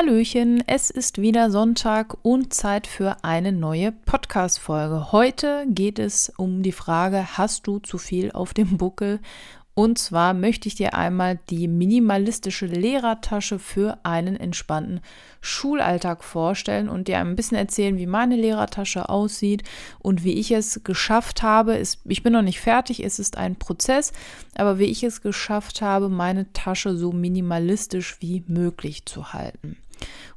Hallöchen, es ist wieder Sonntag und Zeit für eine neue Podcast-Folge. Heute geht es um die Frage: Hast du zu viel auf dem Buckel? Und zwar möchte ich dir einmal die minimalistische Lehrertasche für einen entspannten Schulalltag vorstellen und dir ein bisschen erzählen, wie meine Lehrertasche aussieht und wie ich es geschafft habe. ich bin noch nicht fertig, es ist ein Prozess, aber wie ich es geschafft habe, meine Tasche so minimalistisch wie möglich zu halten.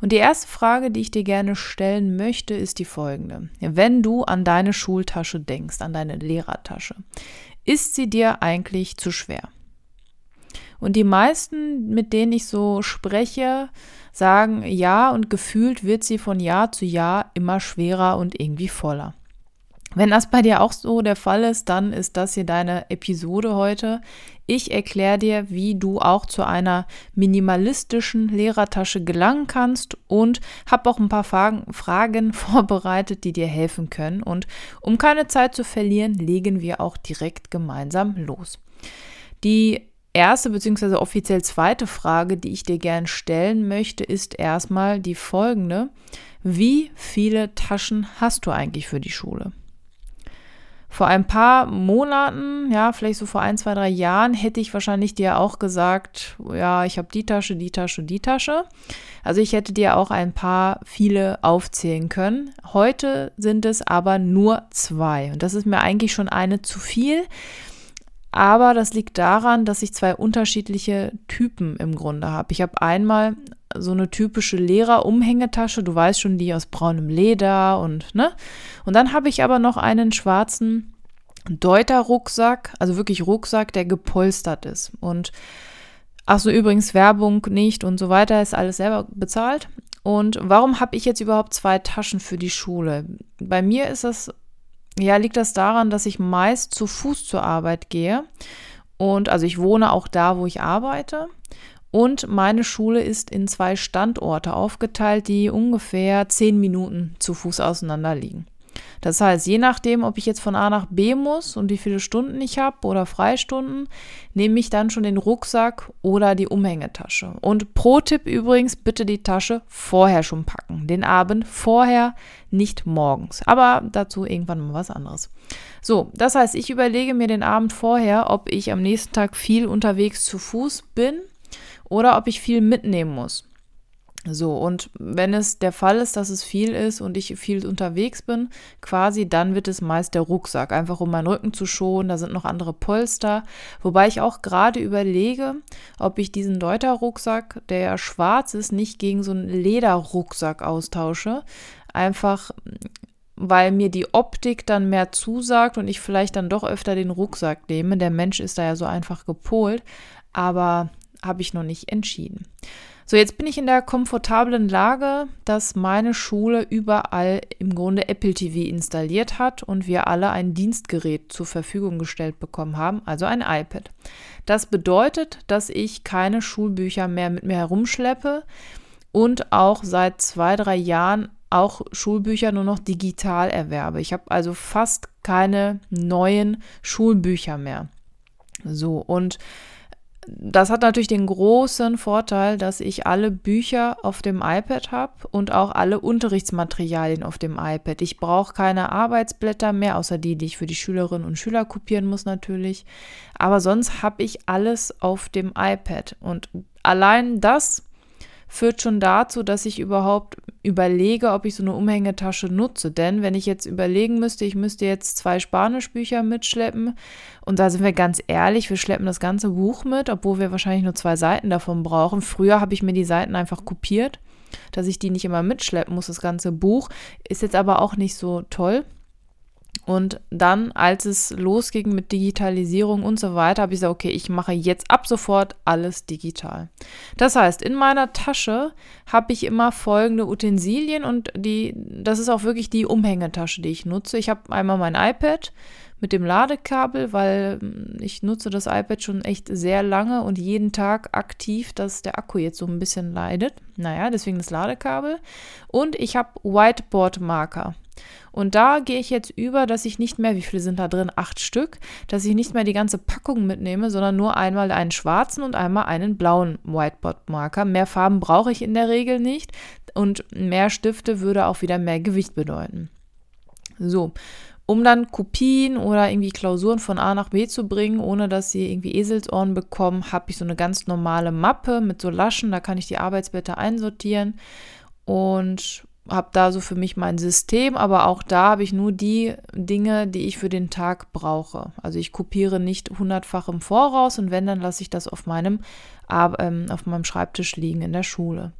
Und die erste Frage, die ich dir gerne stellen möchte, ist die folgende. Wenn du an deine Schultasche denkst, an deine Lehrertasche, ist sie dir eigentlich zu schwer? Und die meisten, mit denen ich so spreche, sagen ja und gefühlt wird sie von Jahr zu Jahr immer schwerer und irgendwie voller. Wenn das bei dir auch so der Fall ist, dann ist das hier deine Episode heute. Ich erkläre dir, wie du auch zu einer minimalistischen Lehrertasche gelangen kannst und habe auch ein paar Fragen, Fragen vorbereitet, die dir helfen können. Und um keine Zeit zu verlieren, legen wir auch direkt gemeinsam los. Die erste bzw. offiziell zweite Frage, die ich dir gern stellen möchte, ist erstmal die folgende. Wie viele Taschen hast du eigentlich für die Schule? Vor ein paar Monaten, ja, vielleicht so vor ein, zwei, drei Jahren, hätte ich wahrscheinlich dir auch gesagt, ja, ich habe die Tasche, die Tasche, die Tasche. Also ich hätte dir auch ein paar viele aufzählen können. Heute sind es aber nur zwei. Und das ist mir eigentlich schon eine zu viel. Aber das liegt daran, dass ich zwei unterschiedliche Typen im Grunde habe. Ich habe einmal so eine typische Lehrerumhängetasche, du weißt schon, die aus braunem Leder und ne? Und dann habe ich aber noch einen schwarzen Deuter-Rucksack, also wirklich Rucksack, der gepolstert ist. Und ach so, übrigens Werbung nicht und so weiter, ist alles selber bezahlt. Und warum habe ich jetzt überhaupt zwei Taschen für die Schule? Bei mir ist das ja, liegt das daran, dass ich meist zu Fuß zur Arbeit gehe. Und also ich wohne auch da, wo ich arbeite. Und meine Schule ist in zwei Standorte aufgeteilt, die ungefähr zehn Minuten zu Fuß auseinander liegen. Das heißt, je nachdem, ob ich jetzt von A nach B muss und wie viele Stunden ich habe oder Freistunden, nehme ich dann schon den Rucksack oder die Umhängetasche. Und pro Tipp übrigens, bitte die Tasche vorher schon packen. Den Abend vorher, nicht morgens. Aber dazu irgendwann mal was anderes. So, das heißt, ich überlege mir den Abend vorher, ob ich am nächsten Tag viel unterwegs zu Fuß bin oder ob ich viel mitnehmen muss. So, und wenn es der Fall ist, dass es viel ist und ich viel unterwegs bin, quasi, dann wird es meist der Rucksack, einfach um meinen Rücken zu schonen. Da sind noch andere Polster. Wobei ich auch gerade überlege, ob ich diesen Deuter-Rucksack, der ja schwarz ist, nicht gegen so einen Lederrucksack austausche. Einfach, weil mir die Optik dann mehr zusagt und ich vielleicht dann doch öfter den Rucksack nehme. Der Mensch ist da ja so einfach gepolt, aber habe ich noch nicht entschieden. So, jetzt bin ich in der komfortablen Lage, dass meine Schule überall im Grunde Apple TV installiert hat und wir alle ein Dienstgerät zur Verfügung gestellt bekommen haben, also ein iPad. Das bedeutet, dass ich keine Schulbücher mehr mit mir herumschleppe und auch seit zwei, drei Jahren auch Schulbücher nur noch digital erwerbe. Ich habe also fast keine neuen Schulbücher mehr. So, und das hat natürlich den großen Vorteil, dass ich alle Bücher auf dem iPad habe und auch alle Unterrichtsmaterialien auf dem iPad. Ich brauche keine Arbeitsblätter mehr, außer die, die ich für die Schülerinnen und Schüler kopieren muss natürlich. Aber sonst habe ich alles auf dem iPad. Und allein das führt schon dazu, dass ich überhaupt überlege, ob ich so eine Umhängetasche nutze. Denn wenn ich jetzt überlegen müsste, ich müsste jetzt zwei Spanischbücher mitschleppen und da sind wir ganz ehrlich, wir schleppen das ganze Buch mit, obwohl wir wahrscheinlich nur zwei Seiten davon brauchen. Früher habe ich mir die Seiten einfach kopiert, dass ich die nicht immer mitschleppen muss, das ganze Buch. Ist jetzt aber auch nicht so toll. Und dann, als es losging mit Digitalisierung und so weiter, habe ich gesagt, okay, ich mache jetzt ab sofort alles digital. Das heißt, in meiner Tasche habe ich immer folgende Utensilien und die, das ist auch wirklich die Umhängetasche, die ich nutze. Ich habe einmal mein iPad mit dem Ladekabel, weil hm, ich nutze das iPad schon echt sehr lange und jeden Tag aktiv, dass der Akku jetzt so ein bisschen leidet. Naja, deswegen das Ladekabel. Und ich habe Whiteboard-Marker. Und da gehe ich jetzt über, dass ich nicht mehr, wie viele sind da drin? Acht Stück, dass ich nicht mehr die ganze Packung mitnehme, sondern nur einmal einen schwarzen und einmal einen blauen Whiteboard-Marker. Mehr Farben brauche ich in der Regel nicht und mehr Stifte würde auch wieder mehr Gewicht bedeuten. So, um dann Kopien oder irgendwie Klausuren von A nach B zu bringen, ohne dass sie irgendwie Eselsohren bekommen, habe ich so eine ganz normale Mappe mit so Laschen, da kann ich die Arbeitsblätter einsortieren und habe da so für mich mein System, aber auch da habe ich nur die Dinge, die ich für den Tag brauche. Also ich kopiere nicht hundertfach im Voraus und wenn, dann lasse ich das auf meinem, ähm, auf meinem Schreibtisch liegen in der Schule.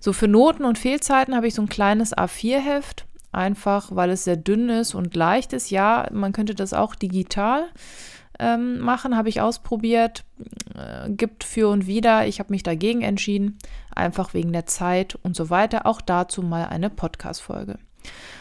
So für Noten und Fehlzeiten habe ich so ein kleines A4-Heft, einfach weil es sehr dünn ist und leicht ist. Ja, man könnte das auch digital ähm, machen, habe ich ausprobiert, äh, gibt für und wieder. Ich habe mich dagegen entschieden, einfach wegen der Zeit und so weiter. Auch dazu mal eine Podcast-Folge.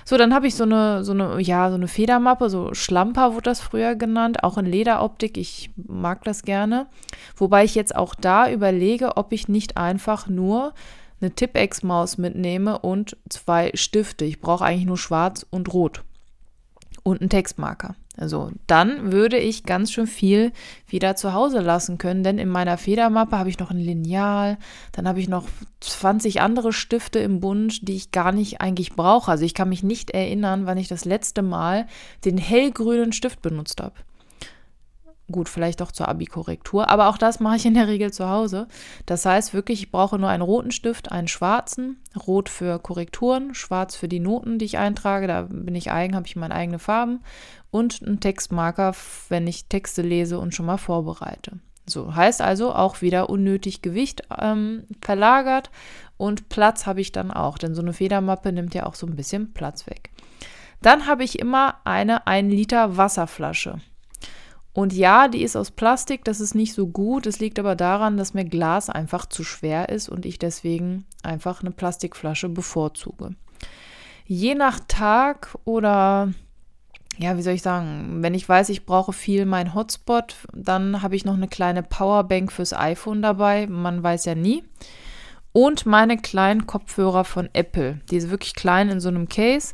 So, dann habe ich so eine, so eine, ja, so eine Federmappe, so Schlamper wurde das früher genannt, auch in Lederoptik. Ich mag das gerne. Wobei ich jetzt auch da überlege, ob ich nicht einfach nur eine Tippex-Maus mitnehme und zwei Stifte. Ich brauche eigentlich nur schwarz und rot und einen Textmarker. Also dann würde ich ganz schön viel wieder zu Hause lassen können, denn in meiner Federmappe habe ich noch ein Lineal, dann habe ich noch 20 andere Stifte im Bund, die ich gar nicht eigentlich brauche. Also ich kann mich nicht erinnern, wann ich das letzte Mal den hellgrünen Stift benutzt habe. Gut, vielleicht auch zur Abi-Korrektur, aber auch das mache ich in der Regel zu Hause. Das heißt wirklich, ich brauche nur einen roten Stift, einen schwarzen, rot für Korrekturen, schwarz für die Noten, die ich eintrage, da bin ich eigen, habe ich meine eigenen Farben und einen Textmarker, wenn ich Texte lese und schon mal vorbereite. So heißt also auch wieder unnötig Gewicht ähm, verlagert und Platz habe ich dann auch, denn so eine Federmappe nimmt ja auch so ein bisschen Platz weg. Dann habe ich immer eine 1 Liter Wasserflasche. Und ja, die ist aus Plastik, das ist nicht so gut. Es liegt aber daran, dass mir Glas einfach zu schwer ist und ich deswegen einfach eine Plastikflasche bevorzuge. Je nach Tag oder ja, wie soll ich sagen, wenn ich weiß, ich brauche viel mein Hotspot, dann habe ich noch eine kleine Powerbank fürs iPhone dabei. Man weiß ja nie. Und meine kleinen Kopfhörer von Apple. Die sind wirklich klein in so einem Case.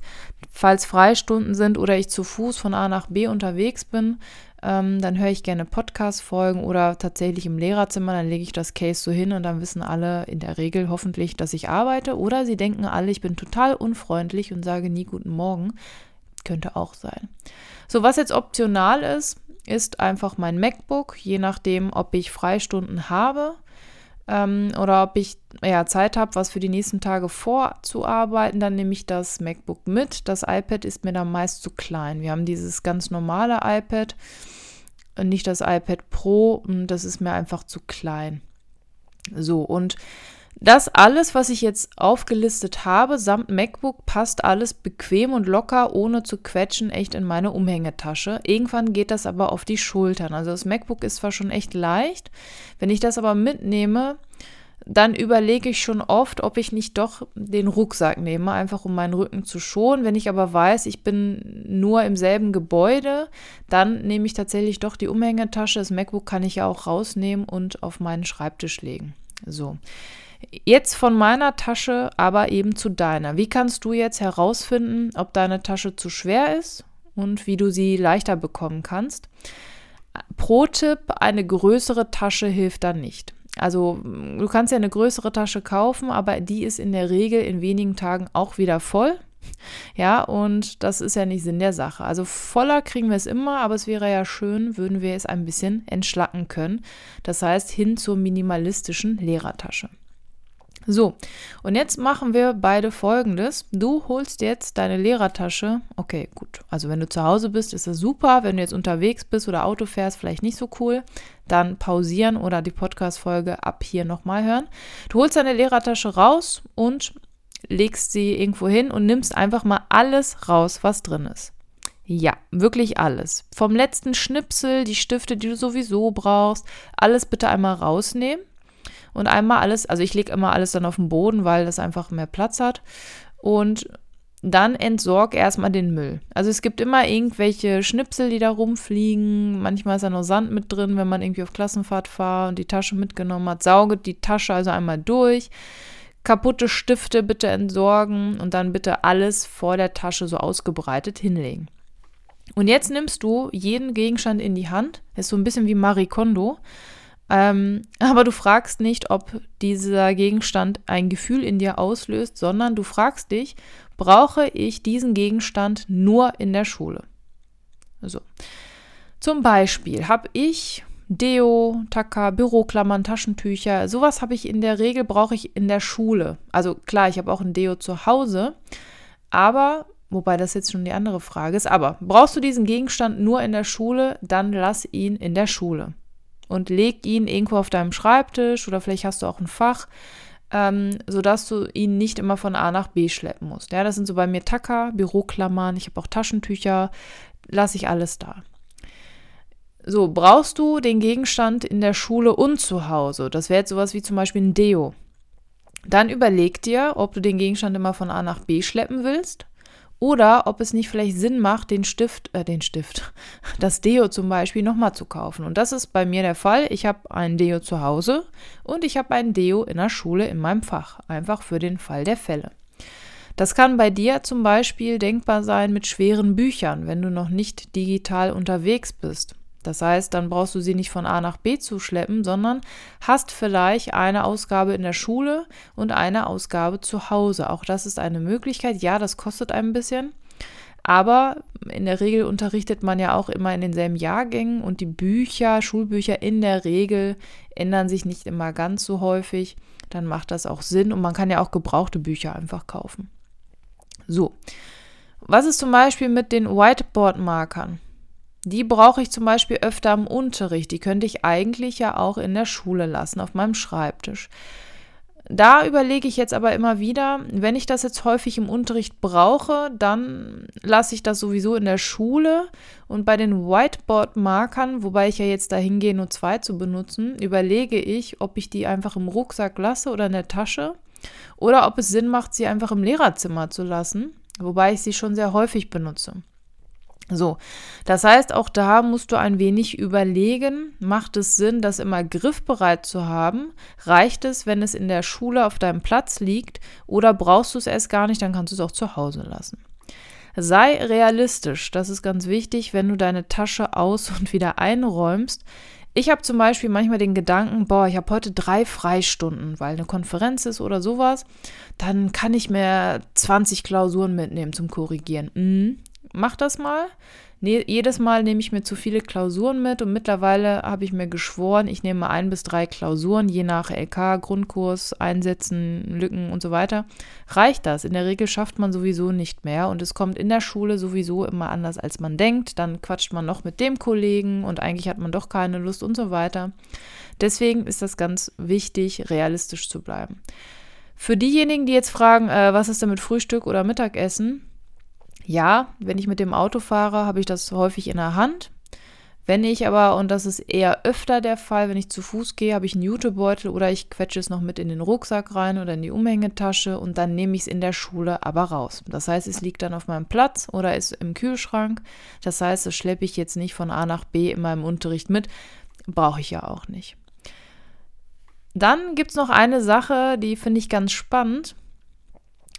Falls Freistunden sind oder ich zu Fuß von A nach B unterwegs bin, ähm, dann höre ich gerne Podcast-Folgen oder tatsächlich im Lehrerzimmer, dann lege ich das Case so hin und dann wissen alle in der Regel hoffentlich, dass ich arbeite. Oder sie denken alle, ich bin total unfreundlich und sage nie guten Morgen. Könnte auch sein. So, was jetzt optional ist, ist einfach mein MacBook, je nachdem, ob ich Freistunden habe ähm, oder ob ich ja, Zeit habe, was für die nächsten Tage vorzuarbeiten, dann nehme ich das MacBook mit. Das iPad ist mir dann meist zu klein. Wir haben dieses ganz normale iPad, nicht das iPad Pro, das ist mir einfach zu klein. So, und das alles, was ich jetzt aufgelistet habe, samt MacBook, passt alles bequem und locker, ohne zu quetschen, echt in meine Umhängetasche. Irgendwann geht das aber auf die Schultern. Also das MacBook ist zwar schon echt leicht, wenn ich das aber mitnehme, dann überlege ich schon oft, ob ich nicht doch den Rucksack nehme, einfach um meinen Rücken zu schonen. Wenn ich aber weiß, ich bin nur im selben Gebäude, dann nehme ich tatsächlich doch die Umhängetasche. Das MacBook kann ich ja auch rausnehmen und auf meinen Schreibtisch legen. So. Jetzt von meiner Tasche aber eben zu deiner. Wie kannst du jetzt herausfinden, ob deine Tasche zu schwer ist und wie du sie leichter bekommen kannst? Pro Tipp, eine größere Tasche hilft dann nicht. Also du kannst ja eine größere Tasche kaufen, aber die ist in der Regel in wenigen Tagen auch wieder voll. Ja, und das ist ja nicht Sinn der Sache. Also voller kriegen wir es immer, aber es wäre ja schön, würden wir es ein bisschen entschlacken können. Das heißt, hin zur minimalistischen Lehrertasche. So, und jetzt machen wir beide folgendes. Du holst jetzt deine Lehrertasche. Okay, gut. Also wenn du zu Hause bist, ist das super. Wenn du jetzt unterwegs bist oder Auto fährst, vielleicht nicht so cool. Dann pausieren oder die Podcast-Folge ab hier nochmal hören. Du holst deine Lehrertasche raus und legst sie irgendwo hin und nimmst einfach mal alles raus, was drin ist. Ja, wirklich alles. Vom letzten Schnipsel, die Stifte, die du sowieso brauchst, alles bitte einmal rausnehmen. Und einmal alles, also ich lege immer alles dann auf den Boden, weil das einfach mehr Platz hat. Und dann entsorg erstmal den Müll. Also es gibt immer irgendwelche Schnipsel, die da rumfliegen. Manchmal ist da noch Sand mit drin, wenn man irgendwie auf Klassenfahrt war und die Tasche mitgenommen hat. Sauge die Tasche also einmal durch. Kaputte Stifte bitte entsorgen und dann bitte alles vor der Tasche so ausgebreitet hinlegen. Und jetzt nimmst du jeden Gegenstand in die Hand. ist so ein bisschen wie Marie Kondo. Ähm, aber du fragst nicht, ob dieser Gegenstand ein Gefühl in dir auslöst, sondern du fragst dich, brauche ich diesen Gegenstand nur in der Schule? So. Zum Beispiel habe ich Deo, Taka, Büroklammern, Taschentücher, sowas habe ich in der Regel, brauche ich in der Schule. Also klar, ich habe auch ein Deo zu Hause, aber, wobei das jetzt schon die andere Frage ist, aber brauchst du diesen Gegenstand nur in der Schule, dann lass ihn in der Schule und leg ihn irgendwo auf deinem Schreibtisch oder vielleicht hast du auch ein Fach, ähm, sodass du ihn nicht immer von A nach B schleppen musst. Ja, das sind so bei mir Tacker, Büroklammern, ich habe auch Taschentücher, lasse ich alles da. So, brauchst du den Gegenstand in der Schule und zu Hause? Das wäre jetzt sowas wie zum Beispiel ein Deo. Dann überleg dir, ob du den Gegenstand immer von A nach B schleppen willst oder ob es nicht vielleicht Sinn macht, den Stift, äh, den Stift, das Deo zum Beispiel nochmal zu kaufen. Und das ist bei mir der Fall. Ich habe ein Deo zu Hause und ich habe ein Deo in der Schule in meinem Fach. Einfach für den Fall der Fälle. Das kann bei dir zum Beispiel denkbar sein mit schweren Büchern, wenn du noch nicht digital unterwegs bist. Das heißt, dann brauchst du sie nicht von A nach B zu schleppen, sondern hast vielleicht eine Ausgabe in der Schule und eine Ausgabe zu Hause. Auch das ist eine Möglichkeit. Ja, das kostet ein bisschen. Aber in der Regel unterrichtet man ja auch immer in denselben Jahrgängen und die Bücher, Schulbücher in der Regel ändern sich nicht immer ganz so häufig. Dann macht das auch Sinn und man kann ja auch gebrauchte Bücher einfach kaufen. So, was ist zum Beispiel mit den Whiteboard-Markern? Die brauche ich zum Beispiel öfter im Unterricht. Die könnte ich eigentlich ja auch in der Schule lassen, auf meinem Schreibtisch. Da überlege ich jetzt aber immer wieder, wenn ich das jetzt häufig im Unterricht brauche, dann lasse ich das sowieso in der Schule. Und bei den Whiteboard-Markern, wobei ich ja jetzt dahin gehe, nur zwei zu benutzen, überlege ich, ob ich die einfach im Rucksack lasse oder in der Tasche. Oder ob es Sinn macht, sie einfach im Lehrerzimmer zu lassen, wobei ich sie schon sehr häufig benutze. So, das heißt, auch da musst du ein wenig überlegen, macht es Sinn, das immer griffbereit zu haben? Reicht es, wenn es in der Schule auf deinem Platz liegt oder brauchst du es erst gar nicht, dann kannst du es auch zu Hause lassen. Sei realistisch, das ist ganz wichtig, wenn du deine Tasche aus und wieder einräumst. Ich habe zum Beispiel manchmal den Gedanken, boah, ich habe heute drei Freistunden, weil eine Konferenz ist oder sowas. Dann kann ich mir 20 Klausuren mitnehmen zum Korrigieren. Mhm mach das mal. Nee, jedes Mal nehme ich mir zu viele Klausuren mit und mittlerweile habe ich mir geschworen, ich nehme ein bis drei Klausuren, je nach LK, Grundkurs, Einsätzen, Lücken und so weiter. Reicht das? In der Regel schafft man sowieso nicht mehr und es kommt in der Schule sowieso immer anders, als man denkt. Dann quatscht man noch mit dem Kollegen und eigentlich hat man doch keine Lust und so weiter. Deswegen ist das ganz wichtig, realistisch zu bleiben. Für diejenigen, die jetzt fragen, äh, was ist denn mit Frühstück oder Mittagessen? Ja, wenn ich mit dem Auto fahre, habe ich das häufig in der Hand. Wenn ich aber, und das ist eher öfter der Fall, wenn ich zu Fuß gehe, habe ich einen Jutebeutel oder ich quetsche es noch mit in den Rucksack rein oder in die Umhängetasche und dann nehme ich es in der Schule aber raus. Das heißt, es liegt dann auf meinem Platz oder ist im Kühlschrank. Das heißt, das schleppe ich jetzt nicht von A nach B in meinem Unterricht mit. Brauche ich ja auch nicht. Dann gibt es noch eine Sache, die finde ich ganz spannend.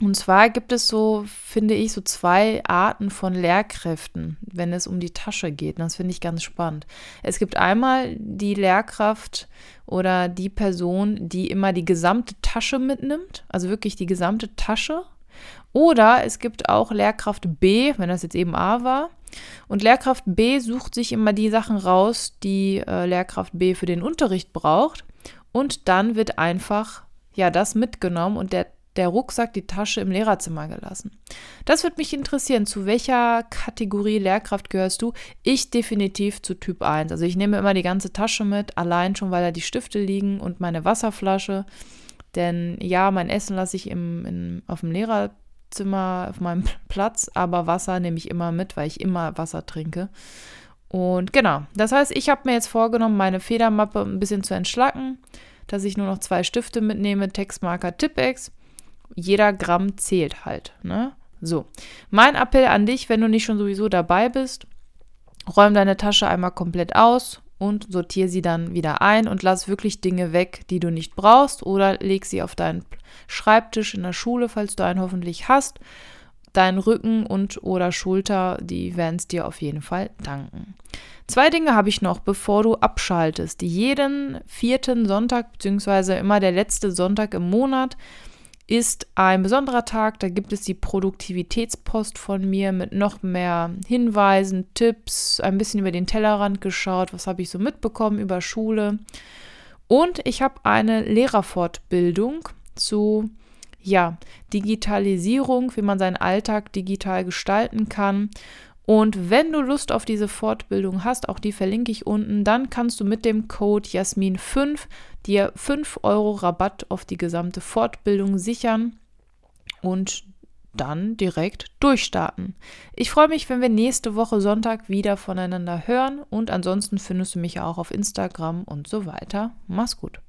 Und zwar gibt es so, finde ich, so zwei Arten von Lehrkräften, wenn es um die Tasche geht. das finde ich ganz spannend. Es gibt einmal die Lehrkraft oder die Person, die immer die gesamte Tasche mitnimmt, also wirklich die gesamte Tasche. Oder es gibt auch Lehrkraft B, wenn das jetzt eben A war. Und Lehrkraft B sucht sich immer die Sachen raus, die äh, Lehrkraft B für den Unterricht braucht. Und dann wird einfach ja das mitgenommen und der der Rucksack, die Tasche im Lehrerzimmer gelassen. Das würde mich interessieren. Zu welcher Kategorie Lehrkraft gehörst du? Ich definitiv zu Typ 1. Also ich nehme immer die ganze Tasche mit, allein schon, weil da die Stifte liegen und meine Wasserflasche. Denn ja, mein Essen lasse ich im, in, auf dem Lehrer Zimmer, auf meinem Platz, aber Wasser nehme ich immer mit, weil ich immer Wasser trinke. Und genau, das heißt, ich habe mir jetzt vorgenommen, meine Federmappe ein bisschen zu entschlacken, dass ich nur noch zwei Stifte mitnehme, Textmarker Tippex. Jeder Gramm zählt halt. Ne? So, mein Appell an dich, wenn du nicht schon sowieso dabei bist, räum deine Tasche einmal komplett aus und sortiere sie dann wieder ein und lass wirklich Dinge weg, die du nicht brauchst oder leg sie auf deinen Schreibtisch in der Schule, falls du einen hoffentlich hast. Dein Rücken und oder Schulter, die werden es dir auf jeden Fall danken. Zwei Dinge habe ich noch, bevor du abschaltest. Jeden vierten Sonntag, beziehungsweise immer der letzte Sonntag im Monat, ist ein besonderer Tag. Da gibt es die Produktivitätspost von mir mit noch mehr Hinweisen, Tipps, ein bisschen über den Tellerrand geschaut, was habe ich so mitbekommen über Schule. Und ich habe eine Lehrerfortbildung zu ja, Digitalisierung, wie man seinen Alltag digital gestalten kann. Und wenn du Lust auf diese Fortbildung hast, auch die verlinke ich unten, dann kannst du mit dem Code Jasmin5 dir 5 Euro Rabatt auf die gesamte Fortbildung sichern und dann direkt durchstarten. Ich freue mich, wenn wir nächste Woche Sonntag wieder voneinander hören und ansonsten findest du mich auch auf Instagram und so weiter. Mach's gut.